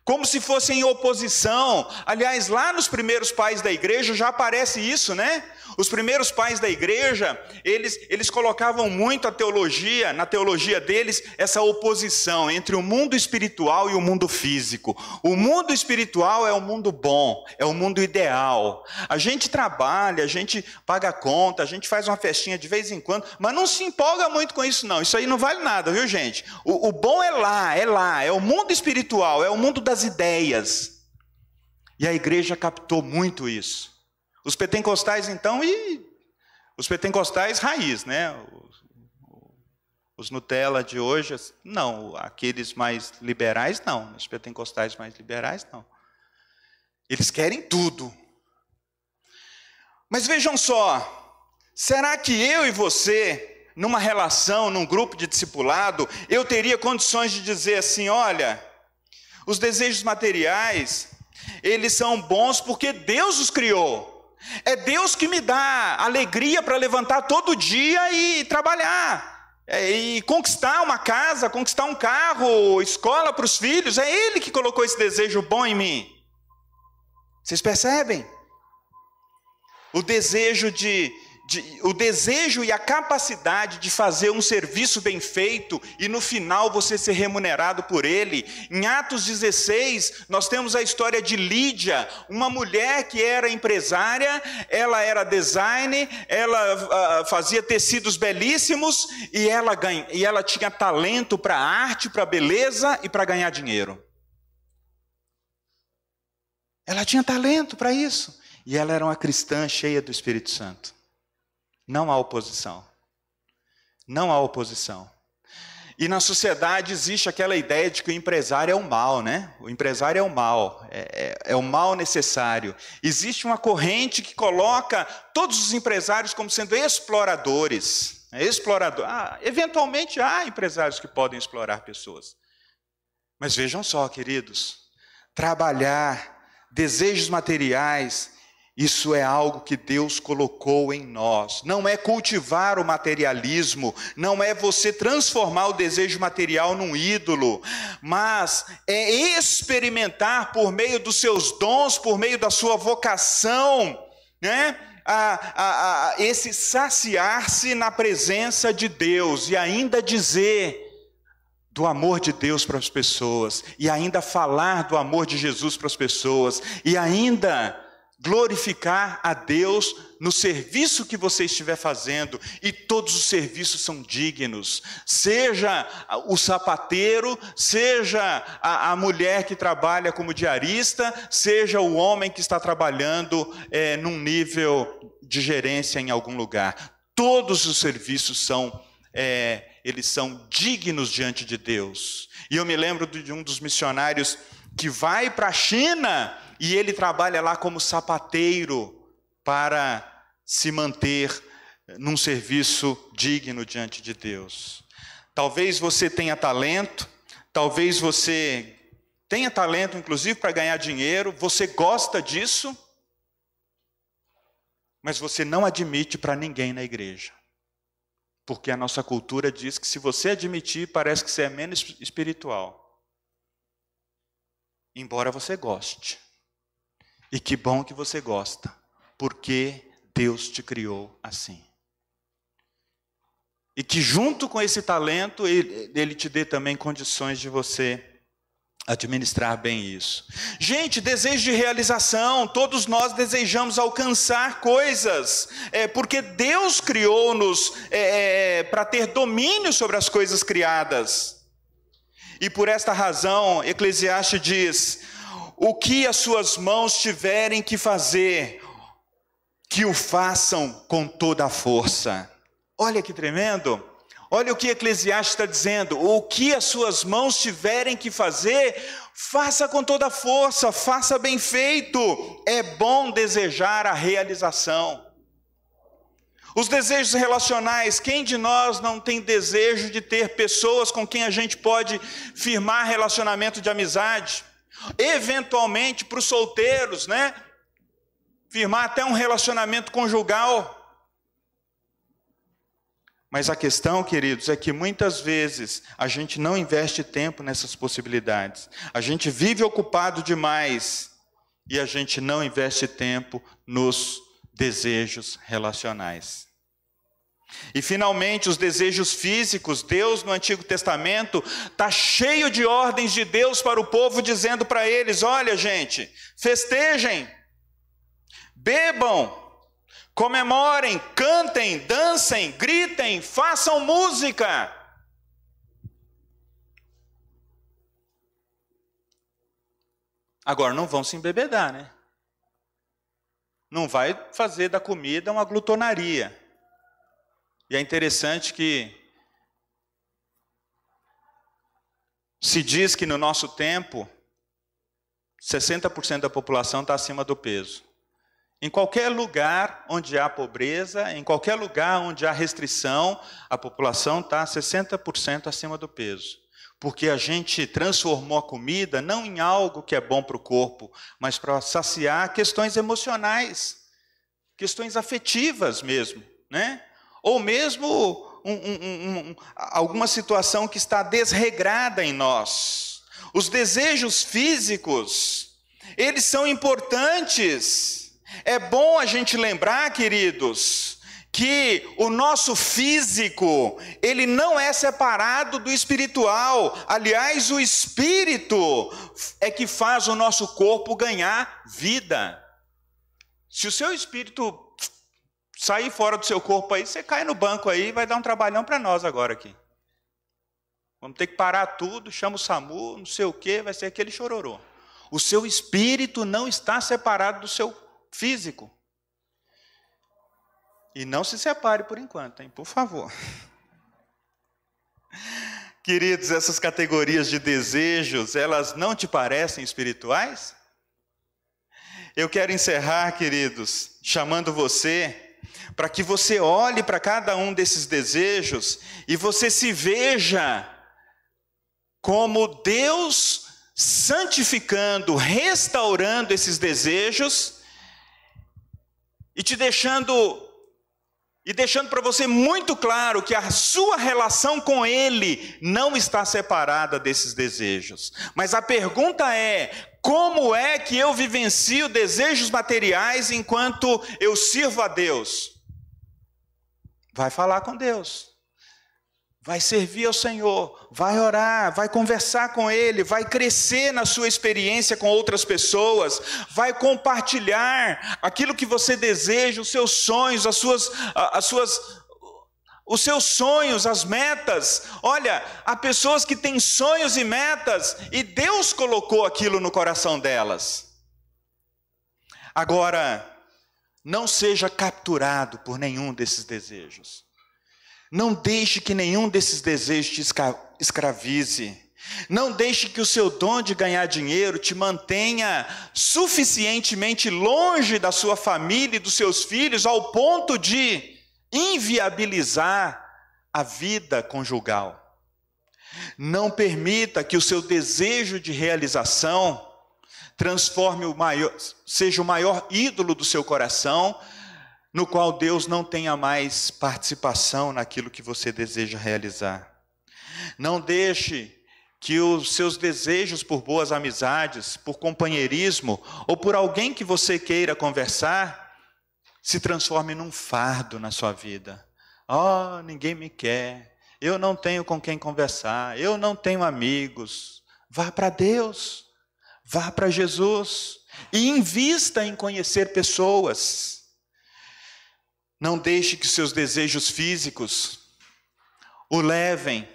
como se fossem em oposição. Aliás, lá nos primeiros pais da igreja já aparece isso, né? Os primeiros pais da igreja, eles, eles colocavam muito a teologia, na teologia deles, essa oposição entre o mundo espiritual e o mundo físico. O mundo espiritual é o mundo bom, é o mundo ideal. A gente trabalha, a gente paga conta, a gente faz uma festinha de vez em quando, mas não se empolga muito com isso, não. Isso aí não vale nada, viu, gente? O, o bom é lá, é lá, é o mundo espiritual, é o mundo das ideias. E a igreja captou muito isso. Os pentecostais, então, e os pentecostais raiz, né? Os, Nutella de hoje, não. Aqueles mais liberais, não. Os pentecostais mais liberais, não. Eles querem tudo. Mas vejam só, será que eu e você, numa relação, num grupo de discipulado, eu teria condições de dizer assim: olha, os desejos materiais, eles são bons porque Deus os criou. É Deus que me dá alegria para levantar todo dia e trabalhar. É, e conquistar uma casa, conquistar um carro, escola para os filhos, é Ele que colocou esse desejo bom em mim. Vocês percebem? O desejo de, de, o desejo e a capacidade de fazer um serviço bem feito e no final você ser remunerado por ele. Em Atos 16, nós temos a história de Lídia, uma mulher que era empresária, ela era designer, ela uh, fazia tecidos belíssimos e ela, ganha, e ela tinha talento para arte, para beleza e para ganhar dinheiro. Ela tinha talento para isso. E ela era uma cristã cheia do Espírito Santo. Não há oposição. Não há oposição. E na sociedade existe aquela ideia de que o empresário é o mal, né? O empresário é o mal, é, é, é, o mal necessário. Existe uma corrente que coloca todos os empresários como sendo exploradores. Né? Explorador. Ah, eventualmente há empresários que podem explorar pessoas. Mas vejam só, queridos, trabalhar, desejos materiais, isso é algo que Deus colocou em nós. Não é cultivar o materialismo, não é você transformar o desejo material num ídolo, mas é experimentar por meio dos seus dons, por meio da sua vocação, né? A, a, a esse saciar-se na presença de Deus e ainda dizer do amor de Deus para as pessoas, e ainda falar do amor de Jesus para as pessoas, e ainda glorificar a Deus no serviço que você estiver fazendo, e todos os serviços são dignos, seja o sapateiro, seja a, a mulher que trabalha como diarista, seja o homem que está trabalhando é, num nível de gerência em algum lugar. Todos os serviços são, é, eles são dignos diante de Deus. E eu me lembro de um dos missionários que vai para a China e ele trabalha lá como sapateiro para se manter num serviço digno diante de Deus. Talvez você tenha talento, talvez você tenha talento, inclusive, para ganhar dinheiro, você gosta disso, mas você não admite para ninguém na igreja. Porque a nossa cultura diz que se você admitir, parece que você é menos espiritual. Embora você goste. E que bom que você gosta, porque Deus te criou assim. E que junto com esse talento, ele, te dê também condições de você administrar bem isso. Gente, desejo de realização, todos nós desejamos alcançar coisas, é, porque Deus criou-nos é, é, para ter domínio sobre as coisas criadas. E por esta razão, Eclesiastes diz: o que as suas mãos tiverem que fazer, que o façam com toda a força. Olha que tremendo. Olha o que Eclesiastes está dizendo: o que as suas mãos tiverem que fazer, faça com toda a força, faça bem feito. É bom desejar a realização. Os desejos relacionais, quem de nós não tem desejo de ter pessoas com quem a gente pode firmar relacionamento de amizade? Eventualmente, para os solteiros, né? Firmar até um relacionamento conjugal. Mas a questão, queridos, é que muitas vezes a gente não investe tempo nessas possibilidades. A gente vive ocupado demais e a gente não investe tempo nos desejos relacionais. E finalmente, os desejos físicos, Deus no Antigo Testamento está cheio de ordens de Deus para o povo, dizendo para eles: olha, gente, festejem, bebam, comemorem, cantem, dancem, gritem, façam música. Agora, não vão se embebedar, né? Não vai fazer da comida uma glutonaria. E é interessante que se diz que no nosso tempo, 60% da população está acima do peso. Em qualquer lugar onde há pobreza, em qualquer lugar onde há restrição, a população está 60% acima do peso. Porque a gente transformou a comida não em algo que é bom para o corpo, mas para saciar questões emocionais, questões afetivas mesmo, né? Ou mesmo um, um, um, alguma situação que está desregrada em nós. Os desejos físicos, eles são importantes. É bom a gente lembrar, queridos, que o nosso físico, ele não é separado do espiritual. Aliás, o espírito é que faz o nosso corpo ganhar vida. Se o seu espírito sair fora do seu corpo aí, você cai no banco aí, vai dar um trabalhão para nós agora aqui. Vamos ter que parar tudo, chama o SAMU, não sei o quê, vai ser aquele chororô. O seu espírito não está separado do seu físico. E não se separe por enquanto, hein? Por favor. [laughs] Queridos, essas categorias de desejos, elas não te parecem espirituais? Eu quero encerrar, queridos, chamando você para que você olhe para cada um desses desejos e você se veja como Deus santificando, restaurando esses desejos e te deixando e deixando para você muito claro que a sua relação com Ele não está separada desses desejos. Mas a pergunta é: como é que eu vivencio desejos materiais enquanto eu sirvo a Deus? Vai falar com Deus. Vai servir ao Senhor, vai orar, vai conversar com Ele, vai crescer na sua experiência com outras pessoas, vai compartilhar aquilo que você deseja, os seus sonhos, as suas, as suas, os seus sonhos, as metas. Olha, há pessoas que têm sonhos e metas e Deus colocou aquilo no coração delas. Agora, não seja capturado por nenhum desses desejos. Não deixe que nenhum desses desejos te escravize. Não deixe que o seu dom de ganhar dinheiro te mantenha suficientemente longe da sua família e dos seus filhos ao ponto de inviabilizar a vida conjugal. Não permita que o seu desejo de realização transforme o maior, seja o maior ídolo do seu coração, no qual Deus não tenha mais participação naquilo que você deseja realizar. Não deixe que os seus desejos por boas amizades, por companheirismo ou por alguém que você queira conversar se transforme num fardo na sua vida. Oh, ninguém me quer. Eu não tenho com quem conversar. Eu não tenho amigos. Vá para Deus. Vá para Jesus e invista em conhecer pessoas. Não deixe que seus desejos físicos o levem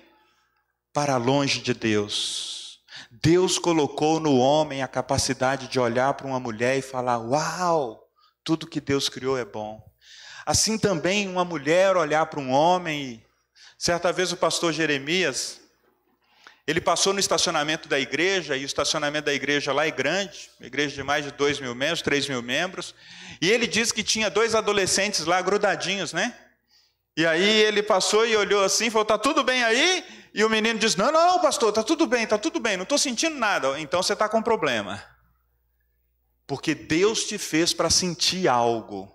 para longe de Deus. Deus colocou no homem a capacidade de olhar para uma mulher e falar: Uau, tudo que Deus criou é bom. Assim também uma mulher olhar para um homem e. Certa vez o pastor Jeremias, ele passou no estacionamento da igreja, e o estacionamento da igreja lá é grande, uma igreja de mais de 2 mil membros, 3 mil membros, e ele disse que tinha dois adolescentes lá grudadinhos, né? E aí ele passou e olhou assim, falou: "Tá tudo bem aí?" E o menino disse: "Não, não, pastor, tá tudo bem, tá tudo bem, não estou sentindo nada." Então você está com problema. Porque Deus te fez para sentir algo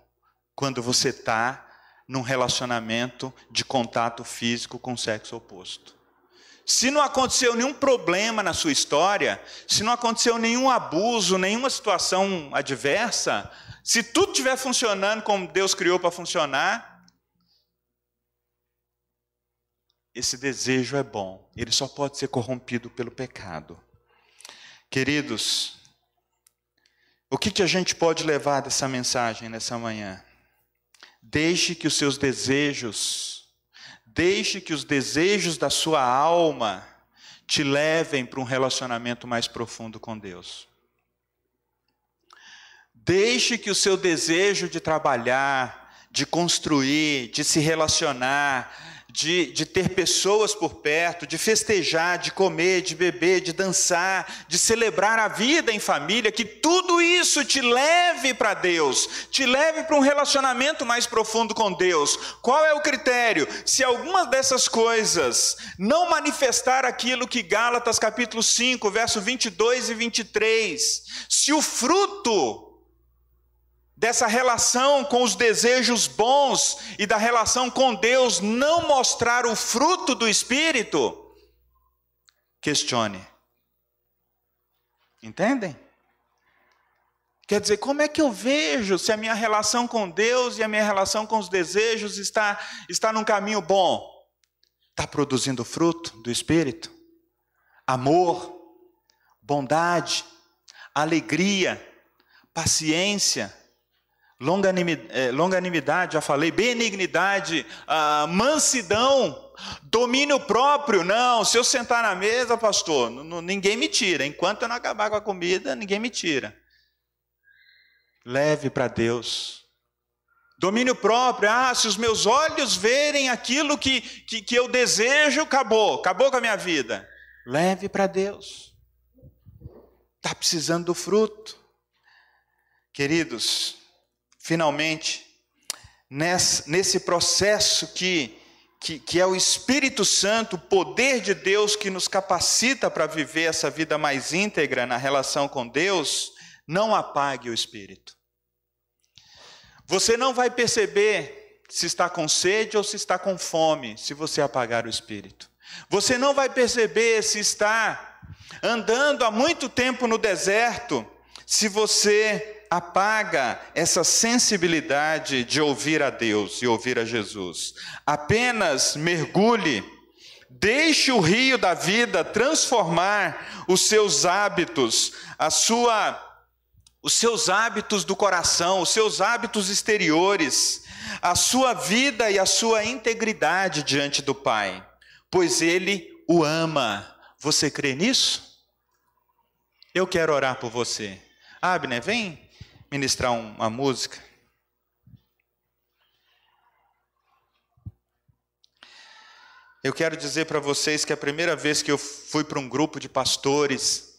quando você está num relacionamento de contato físico com o sexo oposto. Se não aconteceu nenhum problema na sua história, se não aconteceu nenhum abuso, nenhuma situação adversa, se tudo estiver funcionando como Deus criou para funcionar, esse desejo é bom, ele só pode ser corrompido pelo pecado. Queridos, o que, que a gente pode levar dessa mensagem nessa manhã? Deixe que os seus desejos, deixe que os desejos da sua alma te levem para um relacionamento mais profundo com Deus. Deixe que o seu desejo de trabalhar, de construir, de se relacionar, de, de ter pessoas por perto, de festejar, de comer, de beber, de dançar, de celebrar a vida em família, que tudo isso te leve para Deus, te leve para um relacionamento mais profundo com Deus. Qual é o critério? Se algumas dessas coisas não manifestar aquilo que Gálatas capítulo 5, verso 22 e 23, se o fruto dessa relação com os desejos bons e da relação com Deus não mostrar o fruto do Espírito, questione. Entendem? Quer dizer, como é que eu vejo se a minha relação com Deus e a minha relação com os desejos está, está num caminho bom? Está produzindo fruto do Espírito? Amor, bondade, alegria, paciência, é, longanimidade, já falei, benignidade, ah, mansidão, domínio próprio. Não, se eu sentar na mesa, pastor, ninguém me tira. Enquanto eu não acabar com a comida, ninguém me tira. Leve para Deus. Domínio próprio, ah, se os meus olhos verem aquilo que, que, que eu desejo, acabou, acabou com a minha vida. Leve para Deus. Está precisando do fruto. Queridos, finalmente, nesse processo que, que, que, é o Espírito Santo, o poder de Deus que nos capacita para viver essa vida mais íntegra na relação com Deus, não apague o Espírito. Você não vai perceber se está com sede ou se está com fome, se você apagar o Espírito. Você não vai perceber se está andando há muito tempo no deserto, se você apaga essa sensibilidade de ouvir a Deus e ouvir a Jesus. Apenas mergulhe, deixe o rio da vida transformar os seus hábitos, a sua os seus hábitos do coração, os seus hábitos exteriores, a sua vida e a sua integridade diante do Pai, pois ele o ama. Você crê nisso? Eu quero orar por você. Abner, vem ministrar uma música. Eu quero dizer para vocês que a primeira vez que eu fui para um grupo de pastores,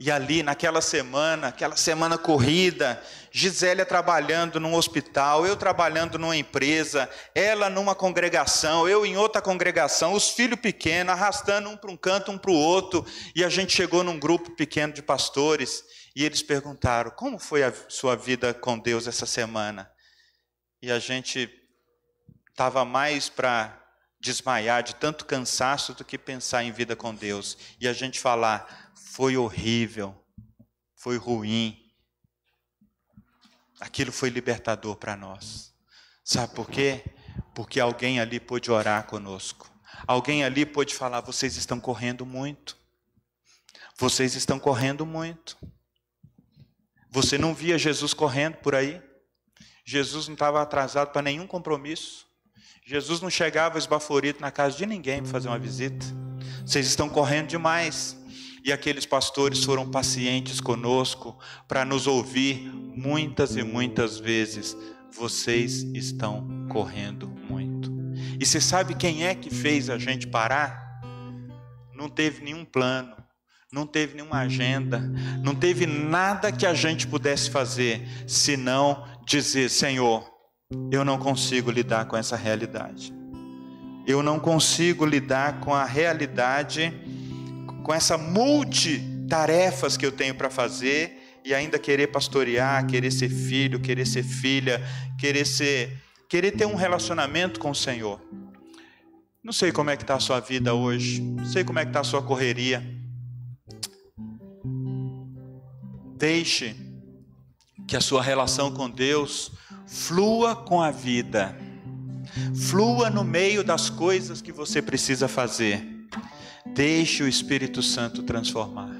e ali naquela semana, aquela semana corrida, Gisélia trabalhando num hospital, eu trabalhando numa empresa, ela numa congregação, eu em outra congregação, os filhos pequenos arrastando um para um canto, um para o outro, e a gente chegou num grupo pequeno de pastores. E eles perguntaram: como foi a sua vida com Deus essa semana? E a gente estava mais para desmaiar de tanto cansaço do que pensar em vida com Deus. E a gente falar: foi horrível, foi ruim. Aquilo foi libertador para nós. Sabe por quê? Porque alguém ali pôde orar conosco. Alguém ali pôde falar: vocês estão correndo muito. Vocês estão correndo muito. Você não via Jesus correndo por aí? Jesus não estava atrasado para nenhum compromisso. Jesus não chegava esbaforido na casa de ninguém para fazer uma visita. Vocês estão correndo demais. E aqueles pastores foram pacientes conosco para nos ouvir muitas e muitas vezes. Vocês estão correndo muito. E você sabe quem é que fez a gente parar? Não teve nenhum plano, não teve nenhuma agenda, não teve nada que a gente pudesse fazer, senão dizer: Senhor, eu não consigo lidar com essa realidade. eu não consigo lidar com a realidade, com essa multitarefas que eu tenho para fazer e ainda querer pastorear, querer ser filho, querer ser filha, querer ser, querer ter um relacionamento com o Senhor. Não sei como é que está a sua vida hoje, não sei como é que está a sua correria. Deixe que a sua relação com Deus flua com a vida, flua no meio das coisas que você precisa fazer. Deixe o Espírito Santo transformar.